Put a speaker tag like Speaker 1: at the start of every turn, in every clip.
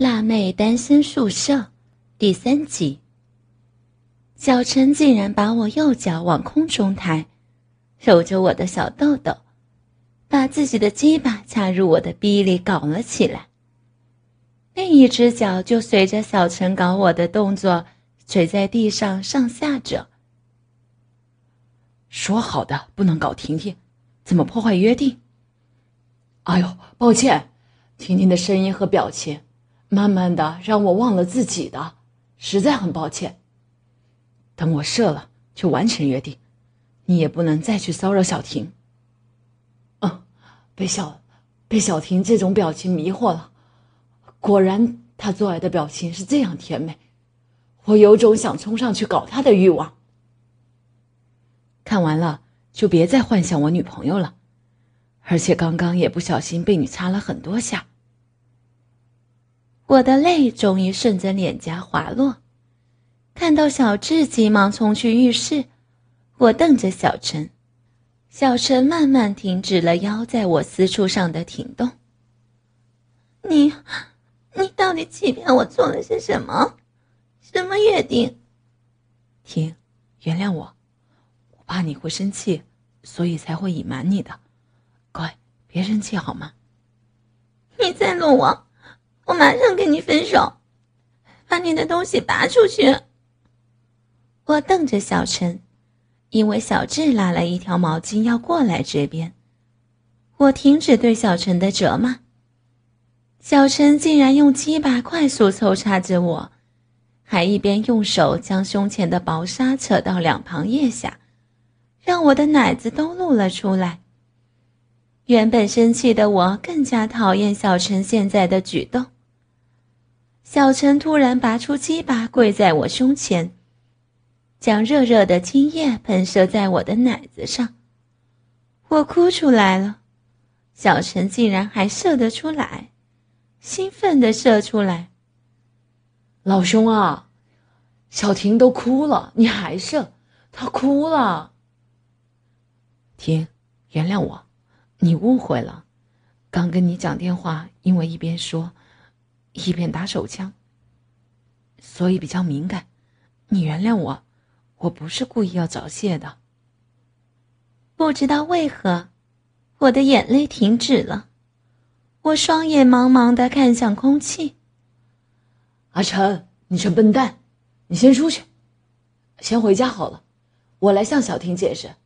Speaker 1: 辣妹单身宿舍第三集。小陈竟然把我右脚往空中抬，揉着我的小豆豆，把自己的鸡巴插入我的逼里搞了起来。另一只脚就随着小陈搞我的动作垂在地上上下着。
Speaker 2: 说好的不能搞婷婷，怎么破坏约定？哎呦，抱歉，婷婷的声音和表情。慢慢的，让我忘了自己的，实在很抱歉。等我射了，就完成约定，你也不能再去骚扰小婷。嗯，被小被小婷这种表情迷惑了，果然她做爱的表情是这样甜美，我有种想冲上去搞她的欲望。看完了就别再幻想我女朋友了，而且刚刚也不小心被你插了很多下。
Speaker 1: 我的泪终于顺着脸颊滑落，看到小智急忙冲去浴室，我瞪着小陈，小陈慢慢停止了腰在我私处上的停动。你，你到底欺骗我做了些什么？什么约定？
Speaker 2: 停，原谅我，我怕你会生气，所以才会隐瞒你的。乖，别生气好吗？
Speaker 1: 你再弄我！我马上跟你分手，把你的东西拔出去。我瞪着小陈，因为小智拉了一条毛巾要过来这边，我停止对小陈的责骂。小陈竟然用鸡巴快速抽插着我，还一边用手将胸前的薄纱扯到两旁腋下，让我的奶子都露了出来。原本生气的我更加讨厌小陈现在的举动。小陈突然拔出鸡巴，跪在我胸前，将热热的精液喷射在我的奶子上。我哭出来了，小陈竟然还射得出来，兴奋的射出来。
Speaker 2: 老兄啊，小婷都哭了，你还射？她哭了。婷，原谅我，你误会了。刚跟你讲电话，因为一边说。一边打手枪，所以比较敏感，你原谅我，我不是故意要早泄的。
Speaker 1: 不知道为何，我的眼泪停止了，我双眼茫茫的看向空气。
Speaker 2: 阿成，你这笨蛋，你先出去，先回家好了，我来向小婷解释。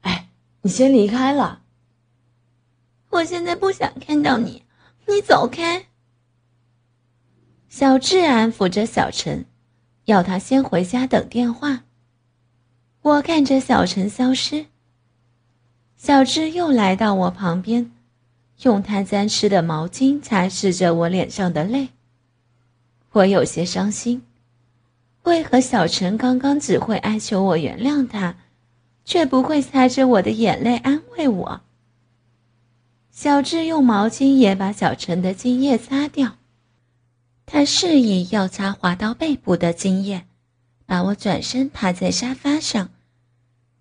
Speaker 2: 哎，你先离开了。
Speaker 1: 我现在不想看到你，你走开。小智安抚着小陈，要他先回家等电话。我看着小陈消失，小智又来到我旁边，用他沾湿的毛巾擦拭着我脸上的泪。我有些伤心，为何小陈刚刚只会哀求我原谅他，却不会擦着我的眼泪安慰我？小智用毛巾也把小陈的精液擦掉。他示意要擦滑到背部的精液，把我转身趴在沙发上。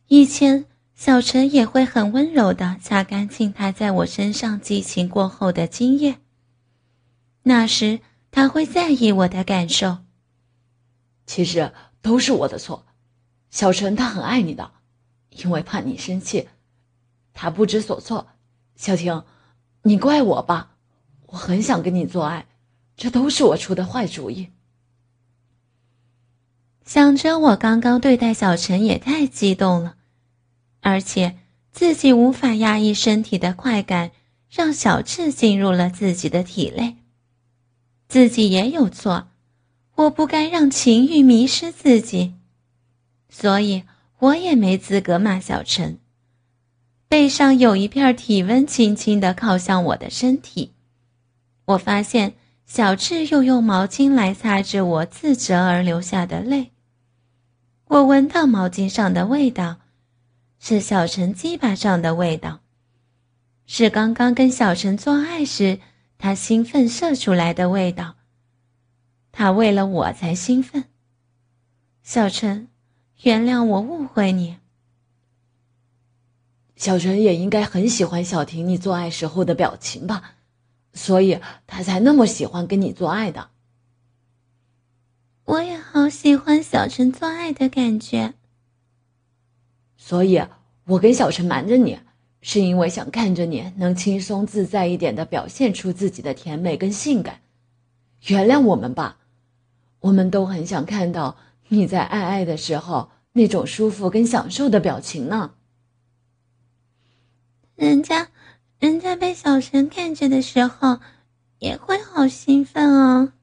Speaker 1: 以前小陈也会很温柔的擦干净他在我身上激情过后的精液。那时他会在意我的感受。
Speaker 2: 其实都是我的错，小陈他很爱你的，因为怕你生气，他不知所措。小婷，你怪我吧，我很想跟你做爱。这都是我出的坏主意。
Speaker 1: 想着我刚刚对待小陈也太激动了，而且自己无法压抑身体的快感，让小智进入了自己的体内。自己也有错，我不该让情欲迷失自己，所以我也没资格骂小陈。背上有一片体温轻轻的靠向我的身体，我发现。小智又用毛巾来擦着我自责而流下的泪。我闻到毛巾上的味道，是小陈鸡巴上的味道，是刚刚跟小陈做爱时他兴奋射出来的味道。他为了我才兴奋。小陈，原谅我误会你。
Speaker 2: 小陈也应该很喜欢小婷你做爱时候的表情吧？所以他才那么喜欢跟你做爱的。
Speaker 1: 我也好喜欢小陈做爱的感觉，
Speaker 2: 所以我跟小陈瞒着你，是因为想看着你能轻松自在一点的表现出自己的甜美跟性感。原谅我们吧，我们都很想看到你在爱爱的时候那种舒服跟享受的表情呢。
Speaker 1: 人家，人家被小陈看着的时候，也会好兴奋哦。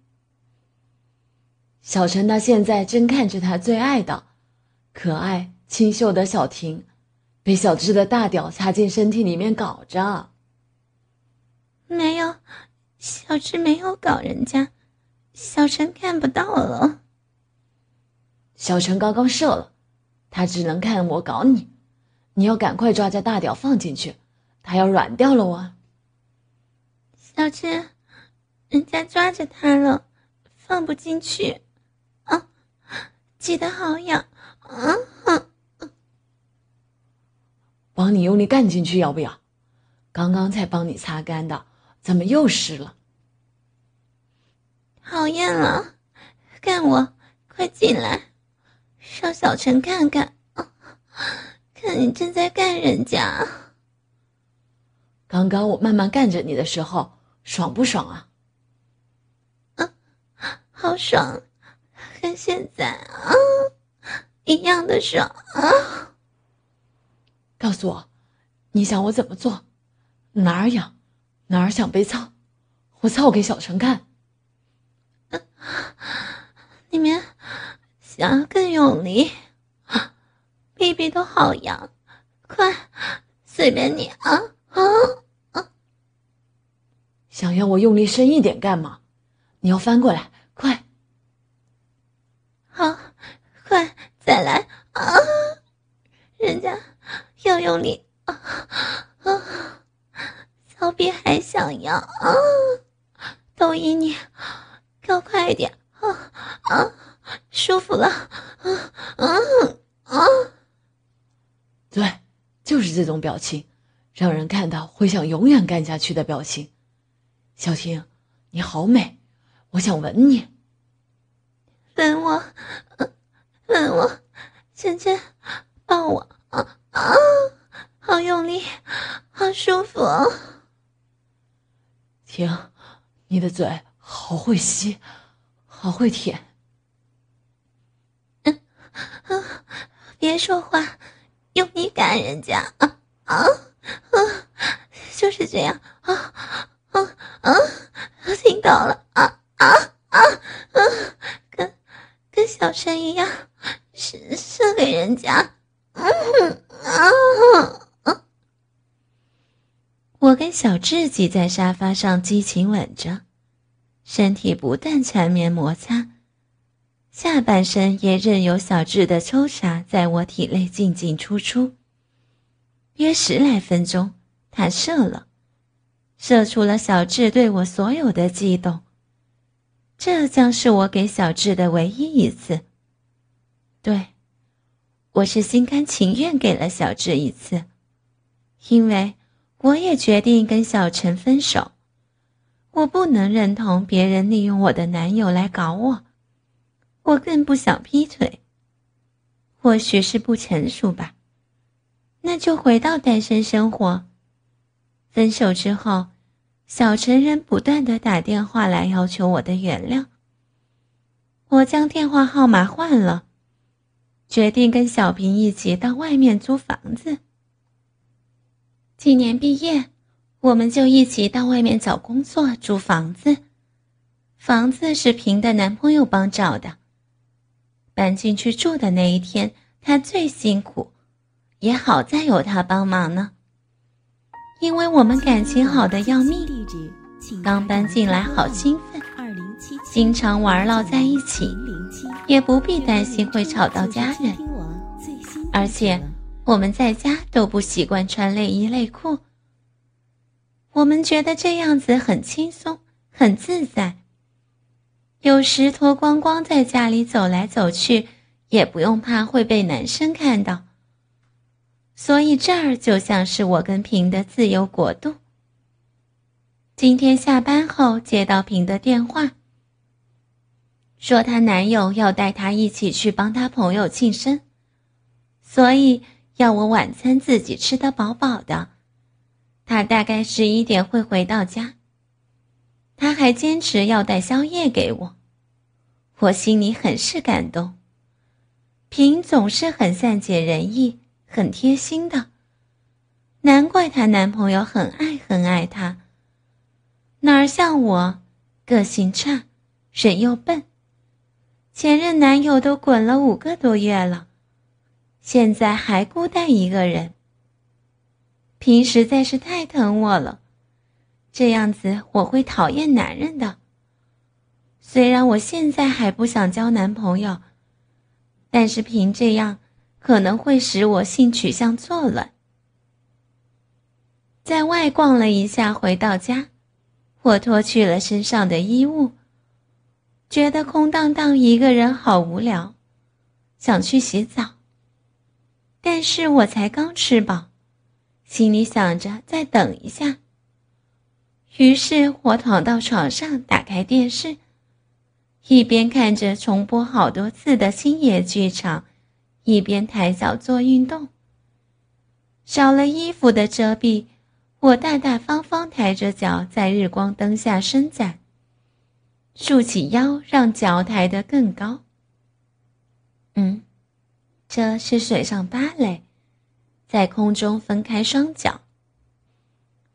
Speaker 2: 小陈到现在正看着他最爱的、可爱清秀的小婷，被小智的大屌插进身体里面搞着。
Speaker 1: 没有，小智没有搞人家，小陈看不到了。
Speaker 2: 小陈刚刚射了，他只能看我搞你，你要赶快抓着大屌放进去，他要软掉了哦。
Speaker 1: 小智，人家抓着他了，放不进去。啊挤得好痒，啊！
Speaker 2: 帮你用力干进去，要不要？刚刚才帮你擦干的，怎么又湿了？
Speaker 1: 讨厌了，干我！快进来，让小陈看看，啊看你正在干人家。
Speaker 2: 刚刚我慢慢干着你的时候，爽不爽啊？
Speaker 1: 啊，好爽！跟现在啊一样的爽啊！
Speaker 2: 告诉我，你想我怎么做？哪儿痒，哪儿想被操，我操给小陈看。
Speaker 1: 你们想要更用力，屁屁都好痒，快，随便你啊啊啊！
Speaker 2: 想要我用力深一点干嘛？你要翻过来，快！
Speaker 1: 好，快再来啊！人家要用力啊啊！小逼还想要啊！都依你，搞快一点啊啊！舒服了啊啊啊！
Speaker 2: 对，就是这种表情，让人看到会想永远干下去的表情。小婷，你好美，我想吻你。
Speaker 1: 吻我，吻我，芊芊，抱我，啊啊，好用力，好舒服。
Speaker 2: 停，你的嘴好会吸，好会舔。
Speaker 1: 嗯，别说话，用力干人家啊啊啊！就是这样啊啊啊！听到了啊啊啊啊！跟小陈一样，射射给人家。嗯啊！我跟小智挤在沙发上，激情吻着，身体不断缠绵摩擦，下半身也任由小智的抽插在我体内进进出出。约十来分钟，他射了，射出了小智对我所有的激动。这将是我给小智的唯一一次。对，我是心甘情愿给了小智一次，因为我也决定跟小陈分手。我不能认同别人利用我的男友来搞我，我更不想劈腿。或许是不成熟吧，那就回到单身生活。分手之后。小陈人不断的打电话来要求我的原谅，我将电话号码换了，决定跟小平一起到外面租房子。今年毕业，我们就一起到外面找工作、租房子。房子是平的男朋友帮找的。搬进去住的那一天，他最辛苦，也好在有他帮忙呢。因为我们感情好的要命，刚搬进来好兴奋，经常玩闹在一起，也不必担心会吵到家人。而且我们在家都不习惯穿内衣内裤，我们觉得这样子很轻松、很自在。有时脱光光在家里走来走去，也不用怕会被男生看到。所以这儿就像是我跟平的自由国度。今天下班后接到平的电话，说她男友要带她一起去帮她朋友庆生，所以要我晚餐自己吃得饱饱的。他大概十一点会回到家。他还坚持要带宵夜给我，我心里很是感动。平总是很善解人意、很贴心的，难怪她男朋友很爱很爱她。哪儿像我，个性差，人又笨，前任男友都滚了五个多月了，现在还孤单一个人。平实在是太疼我了，这样子我会讨厌男人的。虽然我现在还不想交男朋友，但是凭这样可能会使我性取向错乱。在外逛了一下，回到家，我脱去了身上的衣物，觉得空荡荡一个人好无聊，想去洗澡。但是我才刚吃饱。心里想着再等一下，于是我躺到床上，打开电视，一边看着重播好多次的星爷剧场，一边抬脚做运动。少了衣服的遮蔽，我大大方方抬着脚在日光灯下伸展，竖起腰让脚抬得更高。嗯，这是水上芭蕾。在空中分开双脚。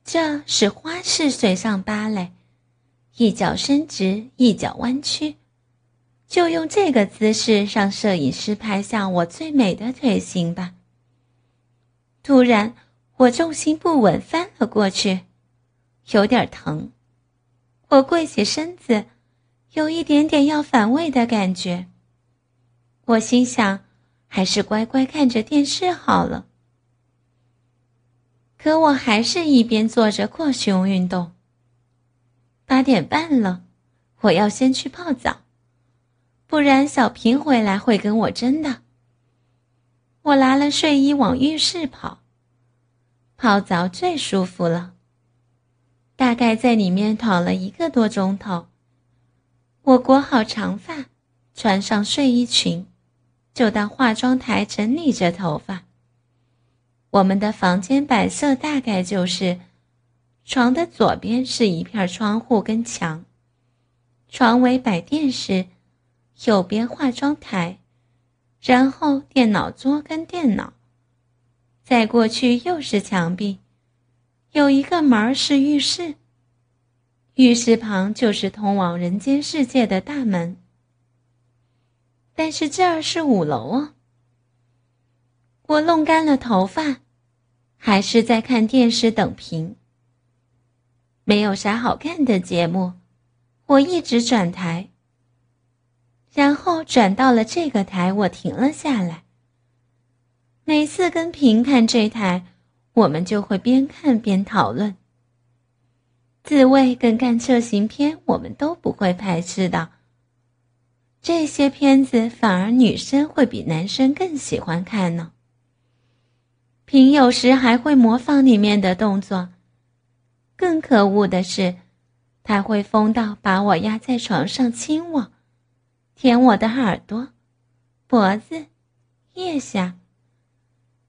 Speaker 1: 这是花式水上芭蕾，一脚伸直，一脚弯曲，就用这个姿势让摄影师拍下我最美的腿型吧。突然，我重心不稳，翻了过去，有点疼。我跪起身子，有一点点要反胃的感觉。我心想，还是乖乖看着电视好了。可我还是一边做着扩胸运动。八点半了，我要先去泡澡，不然小平回来会跟我争的。我拿了睡衣往浴室跑，泡澡最舒服了。大概在里面躺了一个多钟头，我裹好长发，穿上睡衣裙，就到化妆台整理着头发。我们的房间摆设大概就是：床的左边是一片窗户跟墙，床尾摆电视，右边化妆台，然后电脑桌跟电脑，再过去又是墙壁，有一个门是浴室，浴室旁就是通往人间世界的大门。但是这儿是五楼哦。我弄干了头发，还是在看电视等屏。没有啥好看的节目，我一直转台，然后转到了这个台，我停了下来。每次跟平看这台，我们就会边看边讨论。自慰跟干涉型片，我们都不会排斥的。这些片子反而女生会比男生更喜欢看呢。平有时还会模仿里面的动作，更可恶的是，他会疯到把我压在床上亲我，舔我的耳朵、脖子、腋下。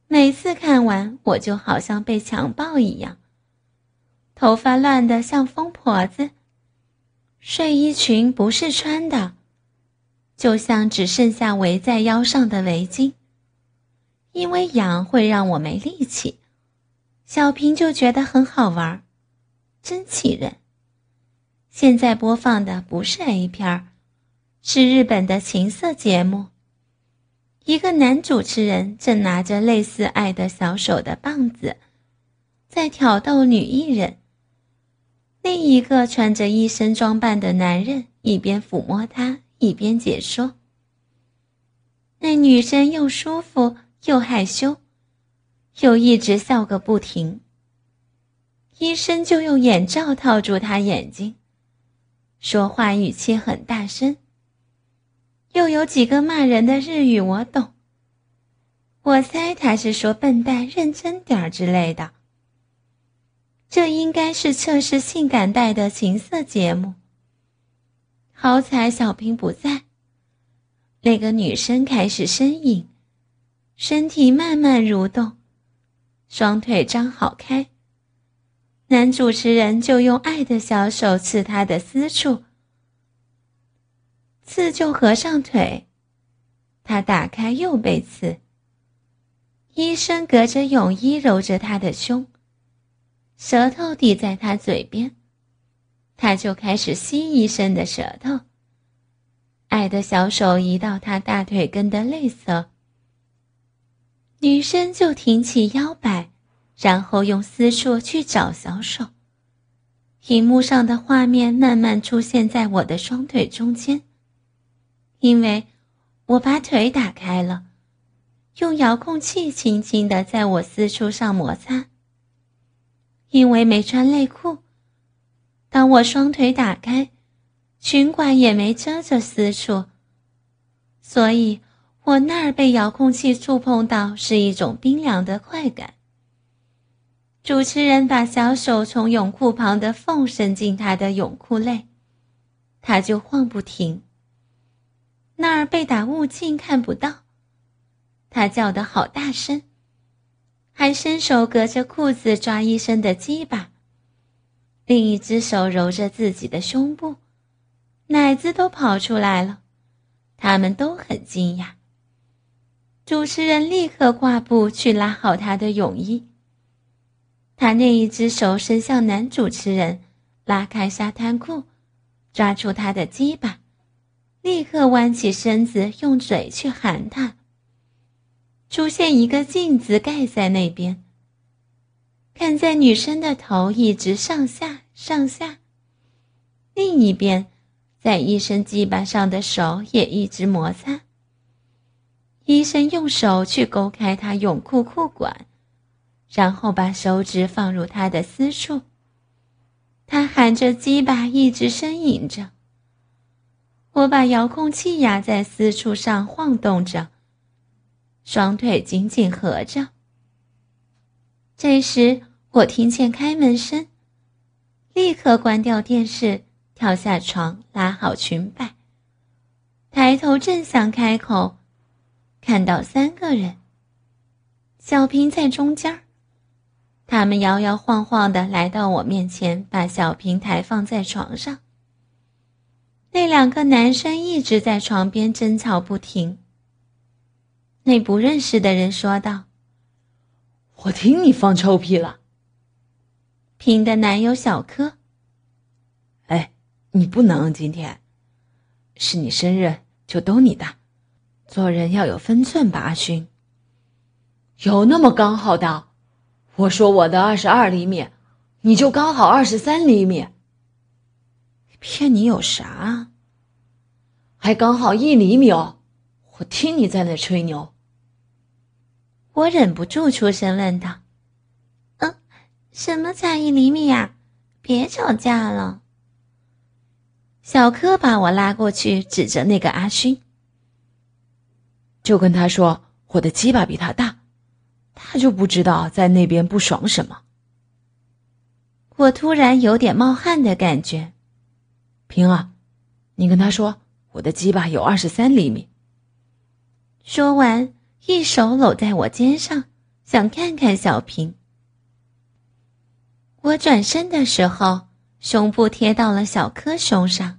Speaker 1: 每次看完，我就好像被强暴一样，头发乱得像疯婆子，睡衣裙不是穿的，就像只剩下围在腰上的围巾。因为痒会让我没力气，小平就觉得很好玩，真气人。现在播放的不是 A 片儿是日本的情色节目。一个男主持人正拿着类似爱的小手的棒子，在挑逗女艺人。另一个穿着一身装扮的男人一边抚摸她，一边解说。那女生又舒服。又害羞，又一直笑个不停。医生就用眼罩套住他眼睛，说话语气很大声，又有几个骂人的日语我懂。我猜他是说笨蛋、认真点儿之类的。这应该是测试性感带的情色节目。好彩小平不在。那个女生开始呻吟，身体慢慢蠕动，双腿张好开。男主持人就用爱的小手刺她的私处，刺就合上腿，他打开又被刺。医生隔着泳衣揉着他的胸，舌头抵在他嘴边，他就开始吸医生的舌头。爱的小手移到他大腿根的内侧，女生就挺起腰摆，然后用私处去找小手。屏幕上的画面慢慢出现在我的双腿中间，因为我把腿打开了，用遥控器轻轻的在我私处上摩擦。因为没穿内裤，当我双腿打开。裙管也没遮着私处，所以我那儿被遥控器触碰到是一种冰凉的快感。主持人把小手从泳裤旁的缝伸进他的泳裤内，他就晃不停。那儿被打雾镜看不到，他叫得好大声，还伸手隔着裤子抓医生的鸡巴，另一只手揉着自己的胸部。奶子都跑出来了，他们都很惊讶。主持人立刻挂布去拉好他的泳衣。他那一只手伸向男主持人，拉开沙滩裤，抓住他的鸡巴，立刻弯起身子用嘴去含他。出现一个镜子盖在那边，看在女生的头一直上下上下，另一边。在医生鸡巴上的手也一直摩擦。医生用手去勾开他泳裤裤管，然后把手指放入他的私处。他含着鸡巴一直呻吟着。我把遥控器压在私处上晃动着，双腿紧紧合着。这时我听见开门声，立刻关掉电视。跳下床，拉好裙摆，抬头正想开口，看到三个人。小平在中间他们摇摇晃晃的来到我面前，把小平抬放在床上。那两个男生一直在床边争吵不停。那不认识的人说道：“
Speaker 2: 我听你放臭屁了。”
Speaker 1: 平的男友小柯。
Speaker 2: 哎你不能今天，是你生日就都你的，做人要有分寸吧，阿勋。有那么刚好的？我说我的二十二厘米，你就刚好二十三厘米。
Speaker 1: 骗你有啥？
Speaker 2: 还刚好一厘米哦！我听你在那吹牛。
Speaker 1: 我忍不住出声问道：“嗯，什么才一厘米呀？别吵架了。”小柯把我拉过去，指着那个阿勋，
Speaker 2: 就跟他说：“我的鸡巴比他大，他就不知道在那边不爽什么。”
Speaker 1: 我突然有点冒汗的感觉。
Speaker 2: 平啊，你跟他说我的鸡巴有二十三厘米。
Speaker 1: 说完，一手搂在我肩上，想看看小平。我转身的时候。胸部贴到了小柯胸上，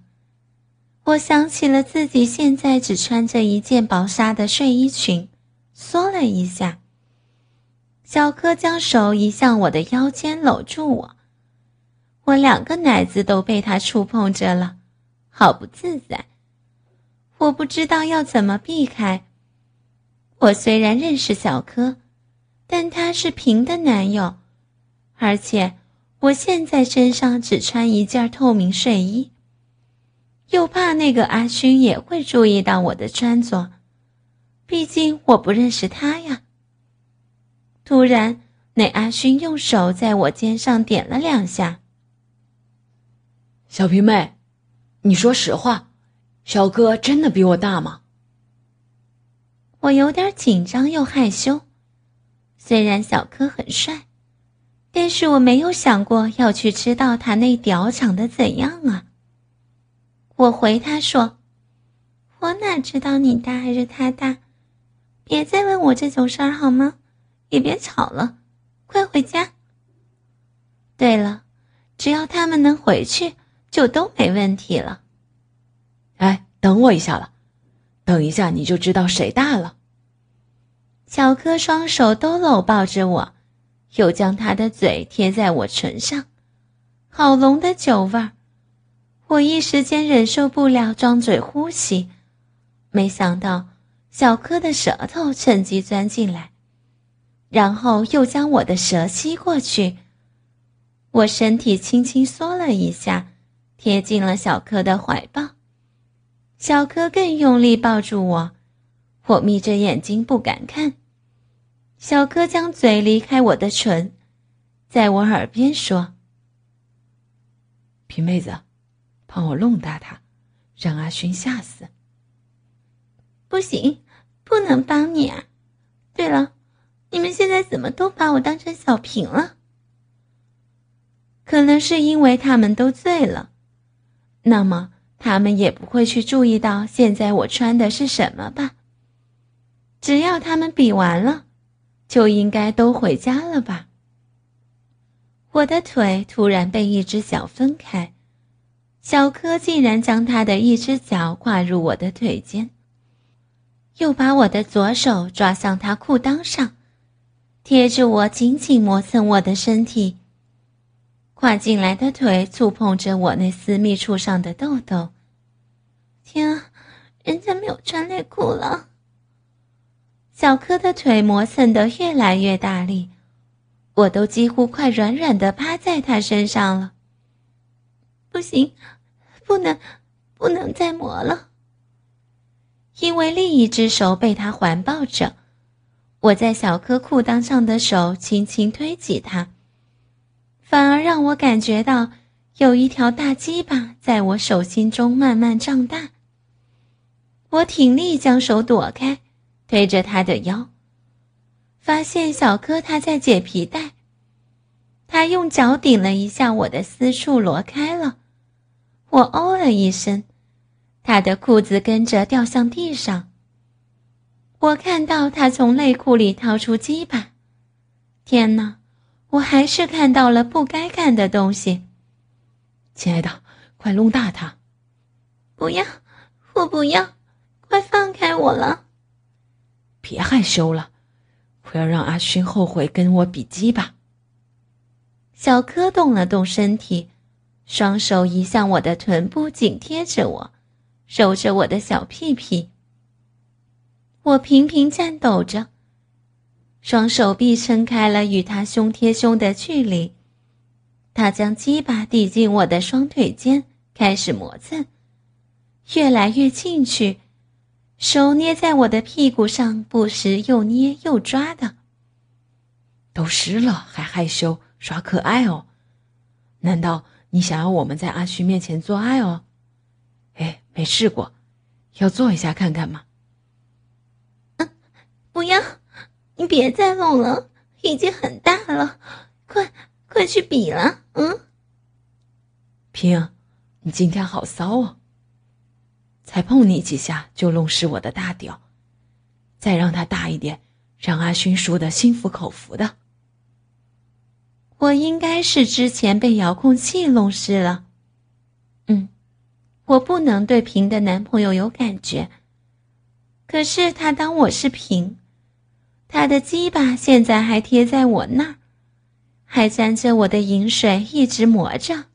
Speaker 1: 我想起了自己现在只穿着一件薄纱的睡衣裙，缩了一下。小柯将手移向我的腰间，搂住我，我两个奶子都被他触碰着了，好不自在。我不知道要怎么避开。我虽然认识小柯，但他是平的男友，而且。我现在身上只穿一件透明睡衣，又怕那个阿勋也会注意到我的穿着，毕竟我不认识他呀。突然，那阿勋用手在我肩上点了两下。
Speaker 2: 小皮妹，你说实话，小哥真的比我大吗？
Speaker 1: 我有点紧张又害羞，虽然小柯很帅。但是我没有想过要去知道他那屌长得怎样啊。我回他说：“我哪知道你大还是他大？别再问我这种事儿好吗？也别吵了，快回家。对了，只要他们能回去，就都没问题了。
Speaker 2: 哎，等我一下了，等一下你就知道谁大了。”
Speaker 1: 小柯双手都搂抱着我。又将他的嘴贴在我唇上，好浓的酒味儿，我一时间忍受不了，张嘴呼吸。没想到小柯的舌头趁机钻进来，然后又将我的舌吸过去。我身体轻轻缩了一下，贴进了小柯的怀抱。小柯更用力抱住我，我眯着眼睛不敢看。小柯将嘴离开我的唇，在我耳边说：“
Speaker 2: 皮妹子，帮我弄大他，让阿勋吓死。”
Speaker 1: 不行，不能帮你啊！对了，你们现在怎么都把我当成小平了？可能是因为他们都醉了，那么他们也不会去注意到现在我穿的是什么吧？只要他们比完了。就应该都回家了吧。我的腿突然被一只脚分开，小柯竟然将他的一只脚跨入我的腿间，又把我的左手抓向他裤裆上，贴着我紧紧磨蹭我的身体。跨进来的腿触碰着我那私密处上的痘痘。天啊，人家没有穿内裤了。小柯的腿磨蹭得越来越大力，我都几乎快软软的趴在他身上了。不行，不能，不能再磨了。因为另一只手被他环抱着，我在小柯裤裆上的手轻轻推挤他，反而让我感觉到有一条大鸡巴在我手心中慢慢胀大。我挺力将手躲开。推着他的腰，发现小柯他在解皮带，他用脚顶了一下我的私处，挪开了。我哦了一声，他的裤子跟着掉向地上。我看到他从内裤里掏出鸡巴，天哪！我还是看到了不该看的东西。
Speaker 2: 亲爱的，快弄大他！
Speaker 1: 不要，我不要，快放开我了！
Speaker 2: 别害羞了，我要让阿勋后悔跟我比鸡吧。
Speaker 1: 小柯动了动身体，双手移向我的臀部，紧贴着我，揉着我的小屁屁。我频频颤抖着，双手臂撑开了与他胸贴胸的距离。他将鸡巴抵进我的双腿间，开始磨蹭，越来越进去。手捏在我的屁股上，不时又捏又抓的。
Speaker 2: 都湿了还害羞耍可爱哦？难道你想要我们在阿旭面前做爱哦？哎，没试过，要做一下看看吗？
Speaker 1: 嗯，不要，你别再弄了，已经很大了，快快去比了。嗯，
Speaker 2: 平，你今天好骚哦。才碰你几下就弄湿我的大屌，再让它大一点，让阿勋输的心服口服的。
Speaker 1: 我应该是之前被遥控器弄湿了。嗯，我不能对平的男朋友有感觉。可是他当我是平，他的鸡巴现在还贴在我那儿，还沾着我的饮水，一直磨着。